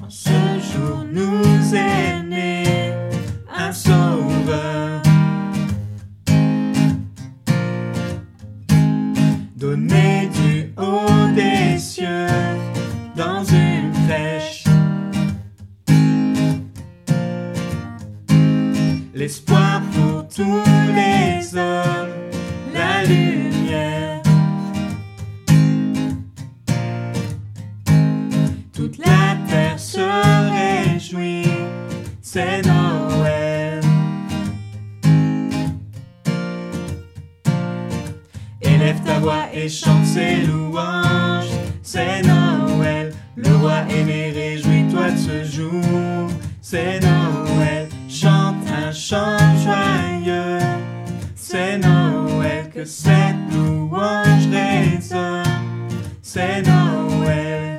En ce jour nous est un sauveur. Donné du haut des cieux dans une flèche. L'espoir c'est Noël. Élève ta voix et chante ses louanges, c'est Noël. Le roi est né, réjouis-toi de ce jour, c'est Noël. Chante un chant joyeux, c'est Noël que cette louange résonne, c'est Noël.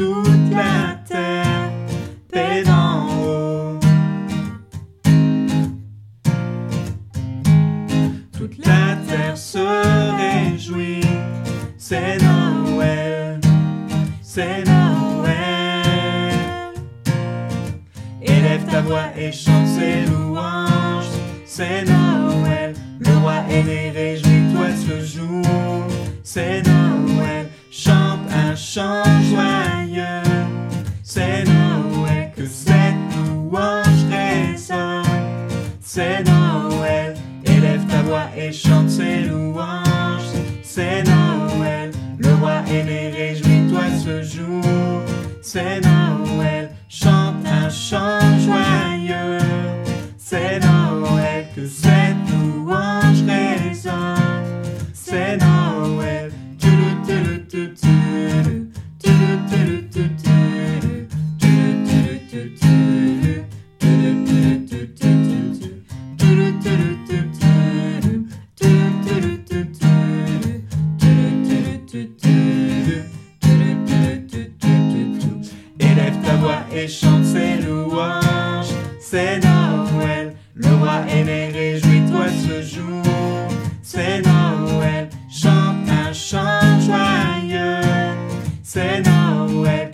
Toute la terre, paix d'en haut. Toute la terre se réjouit, c'est Noël, c'est Noël. Élève ta voix et chante ses louanges, c'est Noël. Le roi est né, réjouis-toi ce jour, c'est Noël. Chante un chant c'est Noël. Élève ta voix et chante ses louanges, c'est Noël. Le roi est né, réjouis-toi ce jour, c'est Noël. Chante un chant Et chante ses louanges, c'est Noël. Le roi est né, réjouis-toi ce jour, c'est Noël. Chante un chant joyeux, c'est Noël.